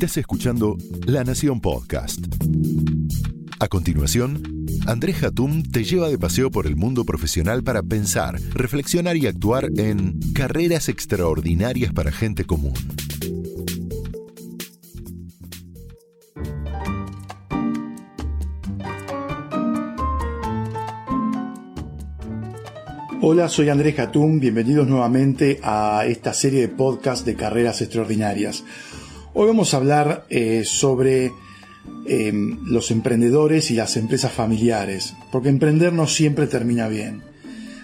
Estás escuchando La Nación Podcast. A continuación, Andrés Hatum te lleva de paseo por el mundo profesional para pensar, reflexionar y actuar en carreras extraordinarias para gente común. Hola, soy Andrés Hatum, bienvenidos nuevamente a esta serie de podcast de carreras extraordinarias. Hoy vamos a hablar eh, sobre em, los emprendedores y las empresas familiares, porque emprender no siempre termina bien.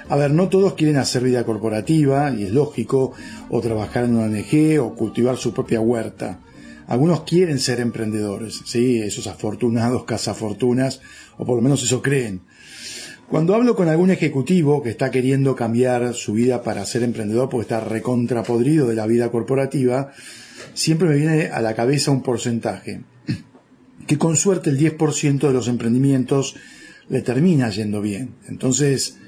A ver, no todos quieren hacer vida corporativa, y es lógico, o trabajar en una ONG, o cultivar su propia huerta. Algunos quieren ser emprendedores, ¿sí? Esos afortunados cazafortunas, o por lo menos eso creen. Cuando hablo con algún ejecutivo que está queriendo cambiar su vida para ser emprendedor porque está recontrapodrido de la vida corporativa, siempre me viene a la cabeza un porcentaje. Que con suerte el 10% de los emprendimientos le termina yendo bien. Entonces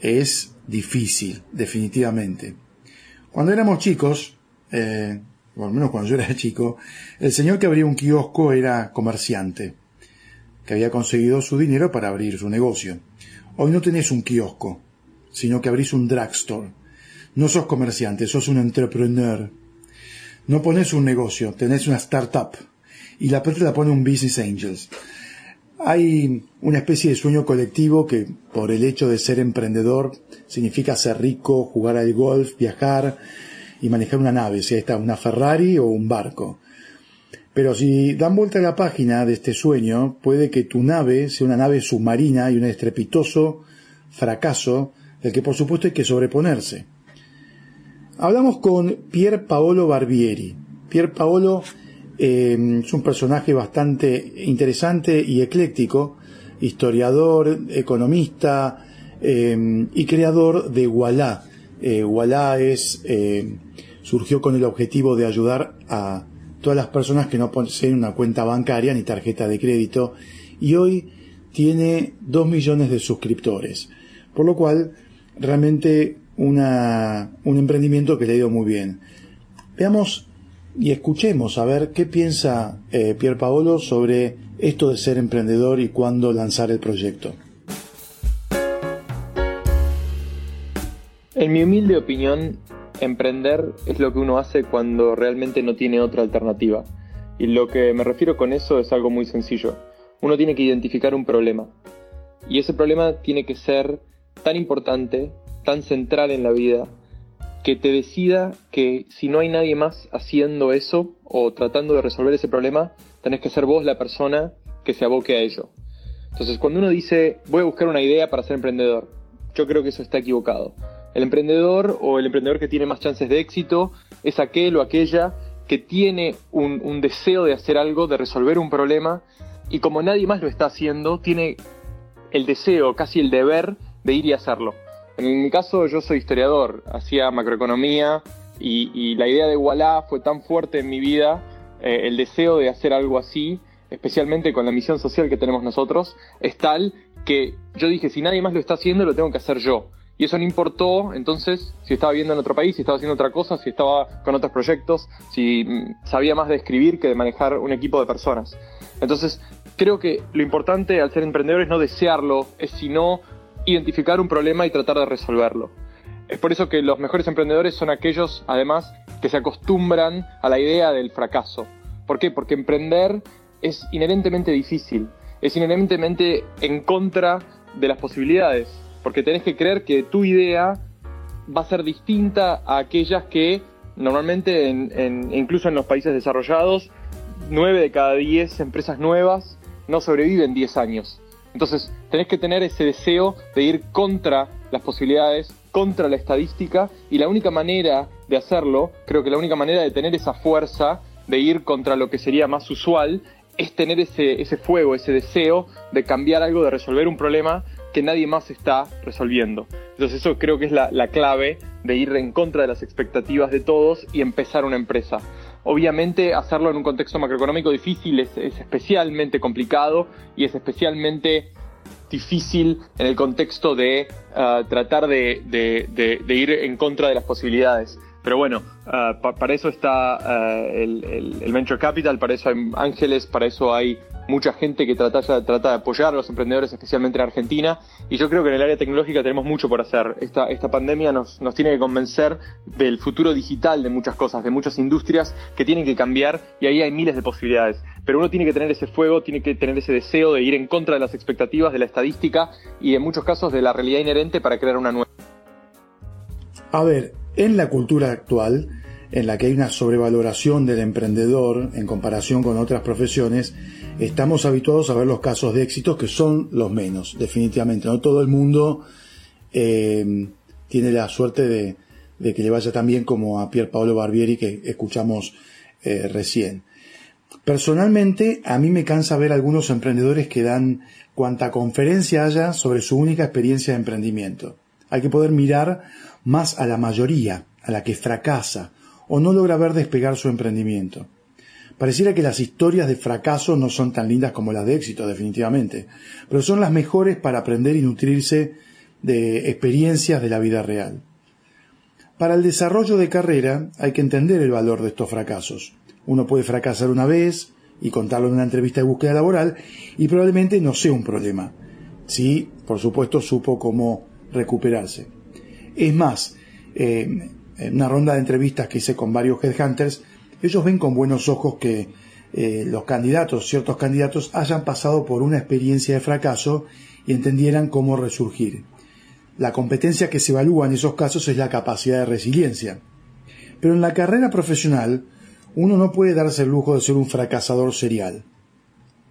es difícil, definitivamente. Cuando éramos chicos, eh, o al menos cuando yo era chico, el señor que abría un kiosco era comerciante, que había conseguido su dinero para abrir su negocio. Hoy no tenés un kiosco, sino que abrís un drugstore. No sos comerciante, sos un entrepreneur. No pones un negocio, tenés una startup. Y la plata la pone un business angels. Hay una especie de sueño colectivo que, por el hecho de ser emprendedor, significa ser rico, jugar al golf, viajar y manejar una nave, sea esta una Ferrari o un barco. Pero si dan vuelta a la página de este sueño, puede que tu nave sea una nave submarina y un estrepitoso fracaso del que por supuesto hay que sobreponerse. Hablamos con Pier Paolo Barbieri. Pier Paolo eh, es un personaje bastante interesante y ecléctico, historiador, economista eh, y creador de Walla. Eh, es, eh, surgió con el objetivo de ayudar a todas las personas que no poseen una cuenta bancaria ni tarjeta de crédito y hoy tiene 2 millones de suscriptores. Por lo cual, realmente una, un emprendimiento que le ha ido muy bien. Veamos y escuchemos a ver qué piensa eh, Pier Paolo sobre esto de ser emprendedor y cuándo lanzar el proyecto. En mi humilde opinión, Emprender es lo que uno hace cuando realmente no tiene otra alternativa. Y lo que me refiero con eso es algo muy sencillo. Uno tiene que identificar un problema. Y ese problema tiene que ser tan importante, tan central en la vida, que te decida que si no hay nadie más haciendo eso o tratando de resolver ese problema, tenés que ser vos la persona que se aboque a ello. Entonces, cuando uno dice, voy a buscar una idea para ser emprendedor, yo creo que eso está equivocado. El emprendedor o el emprendedor que tiene más chances de éxito es aquel o aquella que tiene un, deseo de hacer algo, de resolver un problema, y como nadie más lo está haciendo, tiene el deseo, casi el deber de ir y hacerlo. En mi caso yo soy historiador, hacía macroeconomía y, la idea de Wallah fue tan fuerte en mi vida, eh, el deseo de hacer algo así, especialmente con la misión social que tenemos nosotros, es tal que yo dije, si nadie más lo está haciendo, lo tengo que hacer yo. Y eso no importó entonces si estaba viviendo en otro país, si estaba haciendo otra cosa, si estaba con otros proyectos, si mm, sabía más de escribir que de manejar un equipo de personas. Entonces, creo que lo importante al ser emprendedor es no desearlo, es sino identificar un problema y tratar de resolverlo. Es por eso que los mejores emprendedores son aquellos, además, que se acostumbran a la idea del fracaso. ¿Por qué? Porque emprender es inherentemente difícil, es inherentemente en contra de las posibilidades porque tenés que creer que tu idea va a ser distinta a aquellas que normalmente, incluso en los países desarrollados, 9 de cada 10 empresas nuevas no sobreviven 10 años. Entonces, tenés que tener ese deseo de ir contra las posibilidades, contra la estadística, y la única manera de hacerlo, creo que la única manera de tener esa fuerza, de ir contra lo que sería más usual, es tener ese, ese fuego, ese deseo de cambiar algo, de resolver un problema que nadie más está resolviendo. Entonces eso creo que es la, clave de ir en contra de las expectativas de todos y empezar una empresa. Obviamente hacerlo en un contexto macroeconómico difícil es, especialmente complicado y es especialmente difícil en el contexto de uh, tratar de, ir en contra de las posibilidades. Pero bueno, ah, para eso está ah, el, Venture Capital, para eso hay ángeles, para eso hay mucha gente que trata, de apoyar a los emprendedores, especialmente en Argentina. Y yo creo que en el área tecnológica tenemos mucho por hacer. Esta, pandemia nos tiene que convencer del futuro digital de muchas cosas, de muchas industrias que tienen que cambiar y ahí hay miles de posibilidades. Pero uno tiene que tener ese fuego, tiene que tener ese deseo de ir en contra de las expectativas, de la estadística y en muchos casos de la realidad inherente para crear una nueva. A ver, en la cultura actual, en la que hay una sobrevaloración del emprendedor en comparación con otras profesiones, estamos habituados a ver los casos de éxito que son los menos, definitivamente. No todo el mundo eh, tiene la suerte de, que le vaya tan bien como a Pier Paolo Barbieri que escuchamos eh, recién. Personalmente, a mí me cansa ver algunos emprendedores que dan cuanta conferencia haya sobre su única experiencia de emprendimiento. Hay que poder mirar más a la mayoría, a la que fracasa o no logra ver despegar su emprendimiento. Pareciera que las historias de fracaso no son tan lindas como las de éxito, definitivamente, pero son las mejores para aprender y nutrirse de experiencias de la vida real. Para el desarrollo de carrera hay que entender el valor de estos fracasos. Uno puede fracasar una vez y contarlo en una entrevista de búsqueda laboral y probablemente no sea un problema. Si, por supuesto, supo cómo recuperarse. Es más, eh, en una ronda de entrevistas que hice con varios headhunters, ellos ven con buenos ojos que eh, los candidatos, ciertos candidatos, hayan pasado por una experiencia de fracaso y entendieran cómo resurgir. La competencia que se evalúa en esos casos es la capacidad de resiliencia. Pero en la carrera profesional, uno no puede darse el lujo de ser un fracasador serial.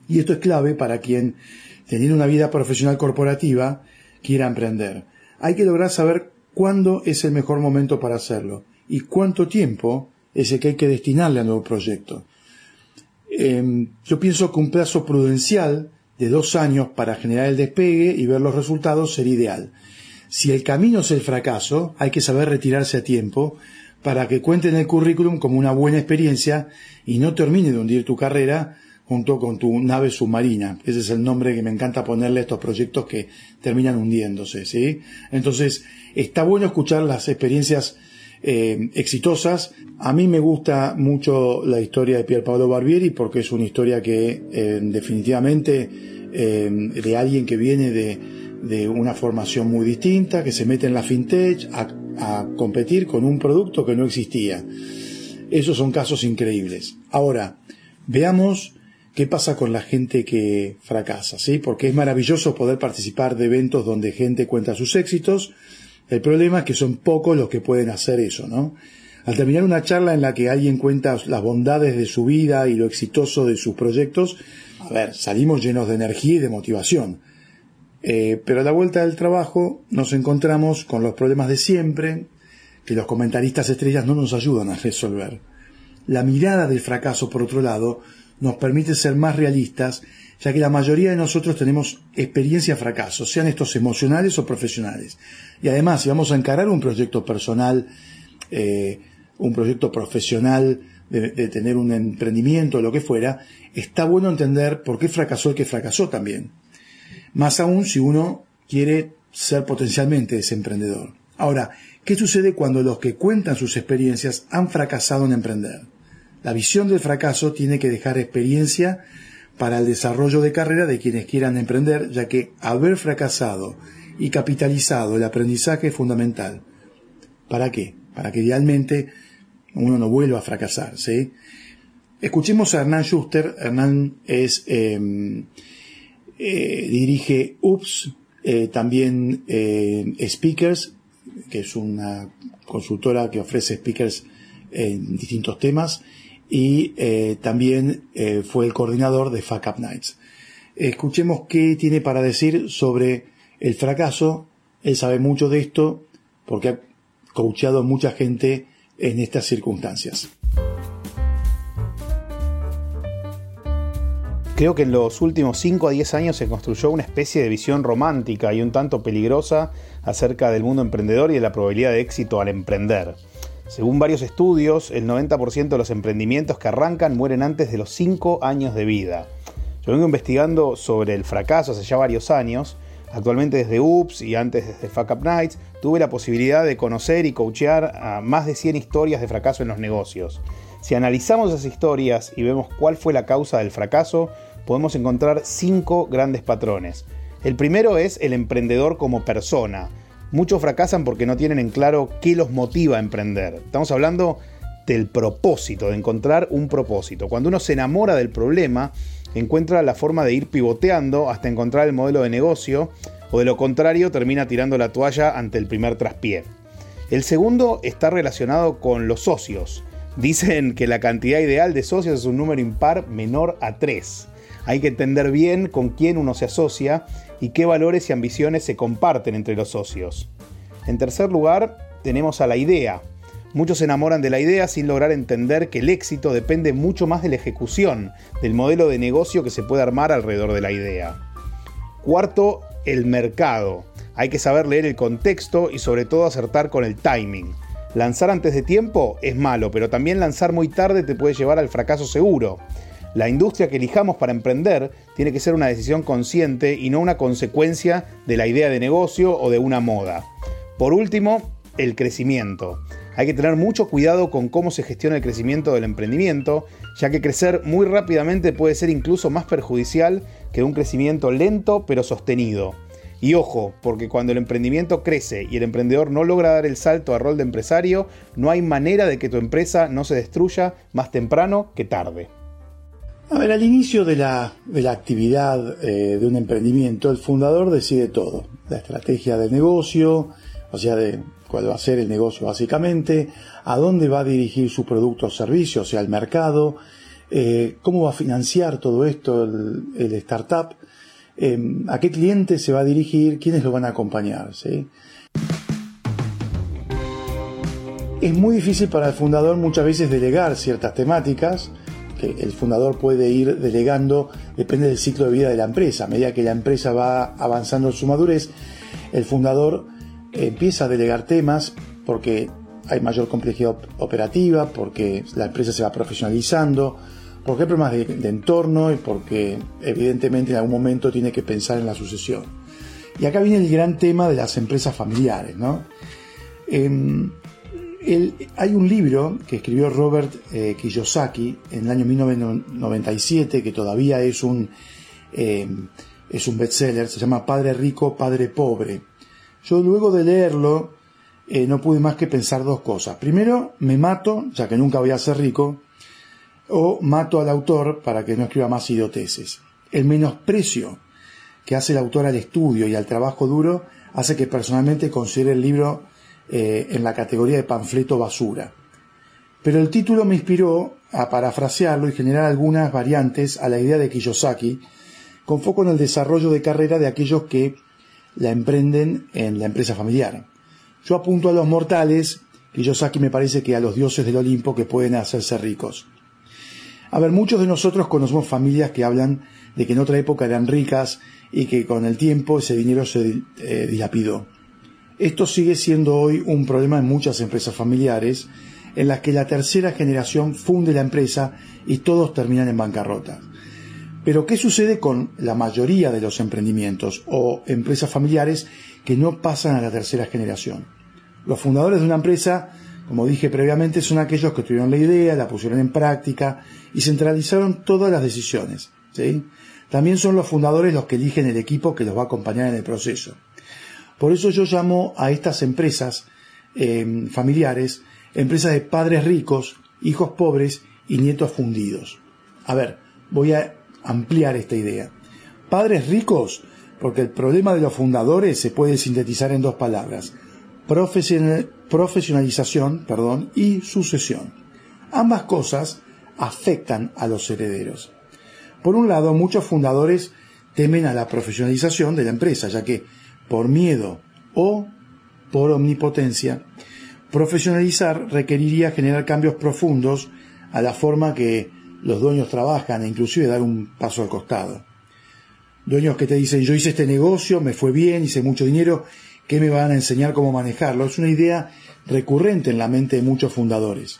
Y esto es clave para quien, teniendo una vida profesional corporativa, quiera emprender. Hay que lograr saber cuándo es el mejor momento para hacerlo y cuánto tiempo es el que hay que destinarle al nuevo proyecto. Em, yo pienso que un plazo prudencial de dos años para generar el despegue y ver los resultados sería ideal. Si el camino es el fracaso, hay que saber retirarse a tiempo para que cuente en el currículum como una buena experiencia y no termine de hundir tu carrera junto con tu nave submarina. Ese es el nombre que me encanta ponerle a estos proyectos que terminan hundiéndose, ¿sí? Entonces, está bueno escuchar las experiencias eh, exitosas. A mí me gusta mucho la historia de Pier Paolo Barbieri porque es una historia que eh, definitivamente eh, de alguien que viene de, una formación muy distinta, que se mete en la fintech a, a competir con un producto que no existía. Esos son casos increíbles. Ahora, veamos qué pasa con la gente que fracasa, ¿sí? Porque es maravilloso poder participar de eventos donde gente cuenta sus éxitos, el problema es que son pocos los que pueden hacer eso, ¿no? Al terminar una charla en la que alguien cuenta las bondades de su vida y lo exitoso de sus proyectos, a ver, salimos llenos de energía y de motivación. Eh, pero a la vuelta del trabajo nos encontramos con los problemas de siempre que los comentaristas estrellas no nos ayudan a resolver. La mirada del fracaso, por otro lado, nos permite ser más realistas, ya que la mayoría de nosotros tenemos experiencia fracasos, sean estos emocionales o profesionales. Y además, si vamos a encarar un proyecto personal, eh, un proyecto profesional, de, de, tener un emprendimiento o lo que fuera, está bueno entender por qué fracasó el que fracasó también. Más aún si uno quiere ser potencialmente ese emprendedor. Ahora, ¿qué sucede cuando los que cuentan sus experiencias han fracasado en emprender? La visión del fracaso tiene que dejar experiencia para el desarrollo de carrera de quienes quieran emprender, ya que haber fracasado y capitalizado el aprendizaje es fundamental. ¿Para qué? Para que idealmente uno no vuelva a fracasar, ¿sí? Escuchemos a Hernán Schuster. Hernán es, em, eh, dirige UPS, eh, también eh, Speakers, que es una consultora que ofrece speakers en distintos temas, y eh, también eh, fue el coordinador de Fuck Up Nights. Escuchemos qué tiene para decir sobre el fracaso. Él sabe mucho de esto porque ha coachado a mucha gente en estas circunstancias. Creo que en los últimos 5 a 10 años se construyó una especie de visión romántica y un tanto peligrosa acerca del mundo emprendedor y de la probabilidad de éxito al emprender. Según varios estudios, el 90% de los emprendimientos que arrancan mueren antes de los 5 años de vida. Yo vengo investigando sobre el fracaso hace ya varios años, Actualmente desde UPS y antes desde Fuck Up Nights tuve la posibilidad de conocer y coachear a más de 100 historias de fracaso en los negocios. Si analizamos esas historias y vemos cuál fue la causa del fracaso, podemos encontrar cinco grandes patrones. El primero es el emprendedor como persona. Muchos fracasan porque no tienen en claro qué los motiva a emprender. Estamos hablando del propósito, de encontrar un propósito. Cuando uno se enamora del problema, encuentra la forma de ir pivoteando hasta encontrar el modelo de negocio, o de lo contrario termina tirando la toalla ante el primer traspié. El segundo está relacionado con los socios. Dicen que la cantidad ideal de socios es un número impar menor a 3. Hay que entender bien con quién uno se asocia y qué valores y ambiciones se comparten entre los socios. En tercer lugar, tenemos a la idea. Muchos se enamoran de la idea sin lograr entender que el éxito depende mucho más de la ejecución, del modelo de negocio que se puede armar alrededor de la idea. Cuarto, el mercado. Hay que saber leer el contexto y sobre todo acertar con el timing. Lanzar antes de tiempo es malo, pero también lanzar muy tarde te puede llevar al fracaso seguro. La industria que elijamos para emprender tiene que ser una decisión consciente y no una consecuencia de la idea de negocio o de una moda. Por último, el crecimiento. Hay que tener mucho cuidado con cómo se gestiona el crecimiento del emprendimiento, ya que crecer muy rápidamente puede ser incluso más perjudicial que un crecimiento lento pero sostenido. Y ojo, porque cuando el emprendimiento crece y el emprendedor no logra dar el salto al rol de empresario, no hay manera de que tu empresa no se destruya más temprano que tarde. A ver, al inicio de la, actividad eh, de un emprendimiento, el fundador decide todo. La estrategia del negocio, o sea, de cuál va a ser el negocio básicamente, a dónde va a dirigir su producto o servicio, o sea, al mercado, eh, cómo va a financiar todo esto el, startup, eh, a qué cliente se va a dirigir, quiénes lo van a acompañar. Es muy difícil para el fundador muchas veces delegar ciertas temáticas, que el fundador puede ir delegando, depende del ciclo de vida de la empresa. A medida que la empresa va avanzando en su madurez, el fundador empieza a delegar temas porque hay mayor complejidad operativa, porque la empresa se va profesionalizando, porque hay problemas de, entorno y porque evidentemente en algún momento tiene que pensar en la sucesión. Y acá viene el gran tema de las empresas familiares. ¿no? Hay un libro que escribió Robert eh, Kiyosaki en el año 1997 que todavía es un, eh, es un bestseller, se llama Padre Rico, Padre Pobre. Yo luego de leerlo eh, no pude más que pensar dos cosas. Primero, me mato, ya que nunca voy a ser rico, o mato al autor para que no escriba más idioteces. El menosprecio que hace el autor al estudio y al trabajo duro hace que personalmente considere el libro eh, en la categoría de panfleto basura. Pero el título me inspiró a parafrasearlo y generar algunas variantes a la idea de Kiyosaki, con foco en el desarrollo de carrera de aquellos que la emprenden en la empresa familiar. Yo apunto a los mortales, Kiyosaki me parece que a los dioses del Olimpo que pueden hacerse ricos. A ver, muchos de nosotros conocemos familias que hablan de que en otra época eran ricas y que con el tiempo ese dinero se eh, dilapidó. Esto sigue siendo hoy un problema en muchas empresas familiares, en las que la tercera generación funde la empresa y todos terminan en bancarrota. Pero ¿qué sucede con la mayoría de los emprendimientos o empresas familiares que no pasan a la tercera generación? Los fundadores de una empresa, como dije previamente, son aquellos que tuvieron la idea, la pusieron en práctica y centralizaron todas las decisiones. También son los fundadores los que eligen el equipo que los va a acompañar en el proceso. Por eso yo llamo a estas empresas em, familiares empresas de padres ricos, hijos pobres y nietos fundidos. A ver, voy a ampliar esta idea. Padres ricos, porque el problema de los fundadores se puede sintetizar en dos palabras, profesionalización perdón, y sucesión. Ambas cosas afectan a los herederos. Por un lado, muchos fundadores temen a la profesionalización de la empresa, ya que por miedo o por omnipotencia, profesionalizar requeriría generar cambios profundos a la forma que los dueños trabajan e inclusive dar un paso al costado. Dueños que te dicen yo hice este negocio, me fue bien, hice mucho dinero, ¿qué me van a enseñar cómo manejarlo? Es una idea recurrente en la mente de muchos fundadores.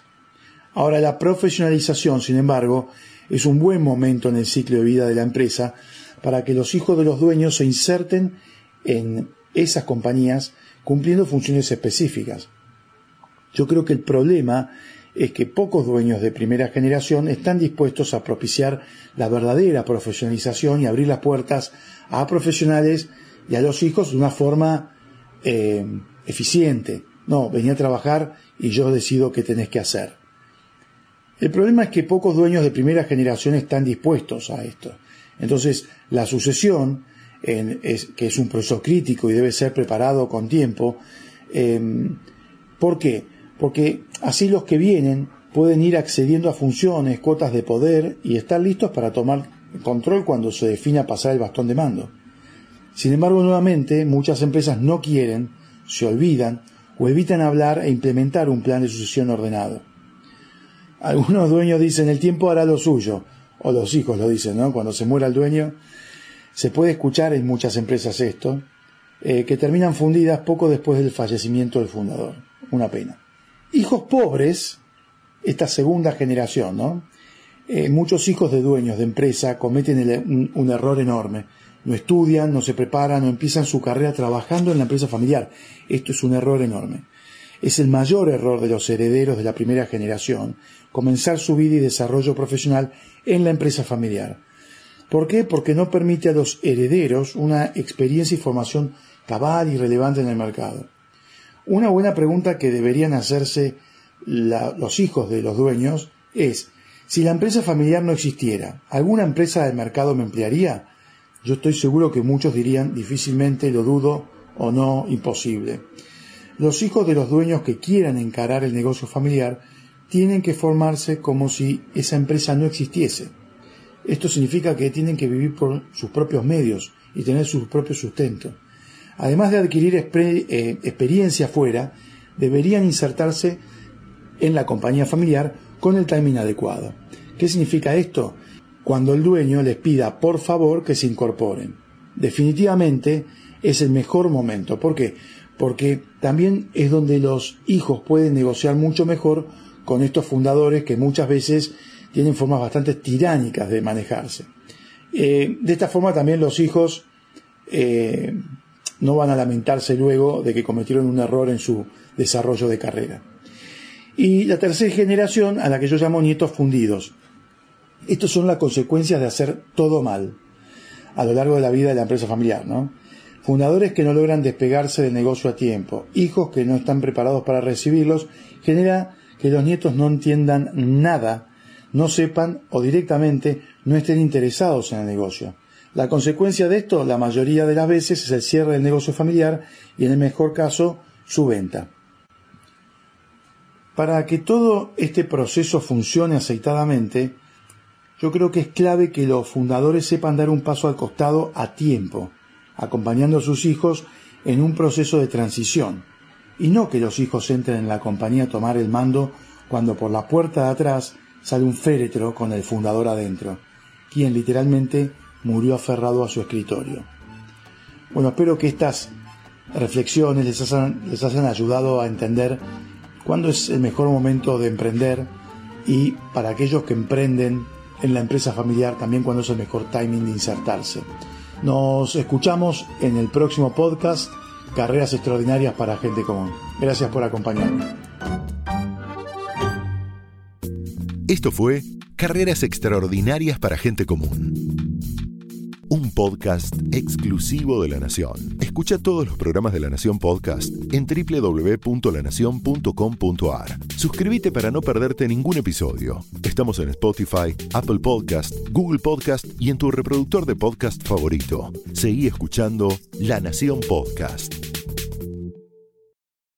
Ahora la profesionalización, sin embargo, es un buen momento en el ciclo de vida de la empresa para que los hijos de los dueños se inserten en esas compañías cumpliendo funciones específicas. Yo creo que el problema es que pocos dueños de primera generación están dispuestos a propiciar la verdadera profesionalización y abrir las puertas a profesionales y a los hijos de una forma eh, eficiente. No, venía a trabajar y yo decido qué tenés que hacer. El problema es que pocos dueños de primera generación están dispuestos a esto. Entonces, la sucesión, que es un proceso crítico y debe ser preparado con tiempo, eh, ¿por qué? Porque así los que vienen pueden ir accediendo a funciones, cuotas de poder y estar listos para tomar control cuando se defina pasar el bastón de mando. Sin embargo, nuevamente, muchas empresas no quieren, se olvidan o evitan hablar e implementar un plan de sucesión ordenado. Algunos dueños dicen el tiempo hará lo suyo, o los hijos lo dicen, ¿no? Cuando se muera el dueño, se puede escuchar en muchas empresas esto, eh, que terminan fundidas poco después del fallecimiento del fundador. Una pena. Hijos pobres, esta segunda generación, ¿no? Eh, muchos hijos de dueños de empresa cometen un error enorme no estudian, no se preparan, no empiezan su carrera trabajando en la empresa familiar. Esto es un error enorme. Es el mayor error de los herederos de la primera generación, comenzar su vida y desarrollo profesional en la empresa familiar. ¿Por qué? Porque no permite a los herederos una experiencia y formación cabal y relevante en el mercado. Una buena pregunta que deberían hacerse los hijos de los dueños es, si la empresa familiar no existiera, ¿alguna empresa del mercado me emplearía? Yo estoy seguro que muchos dirían difícilmente, lo dudo o no, imposible. Los hijos de los dueños que quieran encarar el negocio familiar tienen que formarse como si esa empresa no existiese. Esto significa que tienen que vivir por sus propios medios y tener su propio sustento. Además de adquirir eh, experiencia fuera, deberían insertarse en la compañía familiar con el timing adecuado. ¿Qué significa esto? cuando el dueño les pida por favor que se incorporen. Definitivamente es el mejor momento. ¿Por qué? Porque también es donde los hijos pueden negociar mucho mejor con estos fundadores que muchas veces tienen formas bastante tiránicas de manejarse. Eh, de esta forma también los hijos eh, no van a lamentarse luego de que cometieron un error en su desarrollo de carrera. Y la tercera generación, a la que yo llamo nietos fundidos, estas son las consecuencias de hacer todo mal a lo largo de la vida de la empresa familiar, ¿no? Fundadores que no logran despegarse del negocio a tiempo, hijos que no están preparados para recibirlos, genera que los nietos no entiendan nada, no sepan o directamente no estén interesados en el negocio. La consecuencia de esto, la mayoría de las veces, es el cierre del negocio familiar y en el mejor caso, su venta. Para que todo este proceso funcione aceitadamente, yo creo que es clave que los fundadores sepan dar un paso al costado a tiempo, acompañando a sus hijos en un proceso de transición, y no que los hijos entren en la compañía a tomar el mando cuando por la puerta de atrás sale un féretro con el fundador adentro, quien literalmente murió aferrado a su escritorio. Bueno, espero que estas reflexiones les hayan, les hayan ayudado a entender cuándo es el mejor momento de emprender y para aquellos que emprenden en la empresa familiar también cuando es el mejor timing de insertarse. Nos escuchamos en el próximo podcast Carreras Extraordinarias para Gente Común. Gracias por acompañarme. Esto fue Carreras Extraordinarias para Gente Común un podcast exclusivo de La Nación. Escucha todos los programas de La Nación Podcast en www.lanacion.com.ar. Suscríbete para no perderte ningún episodio. Estamos en Spotify, Apple Podcast, Google Podcast y en tu reproductor de podcast favorito. Seguí escuchando La Nación Podcast.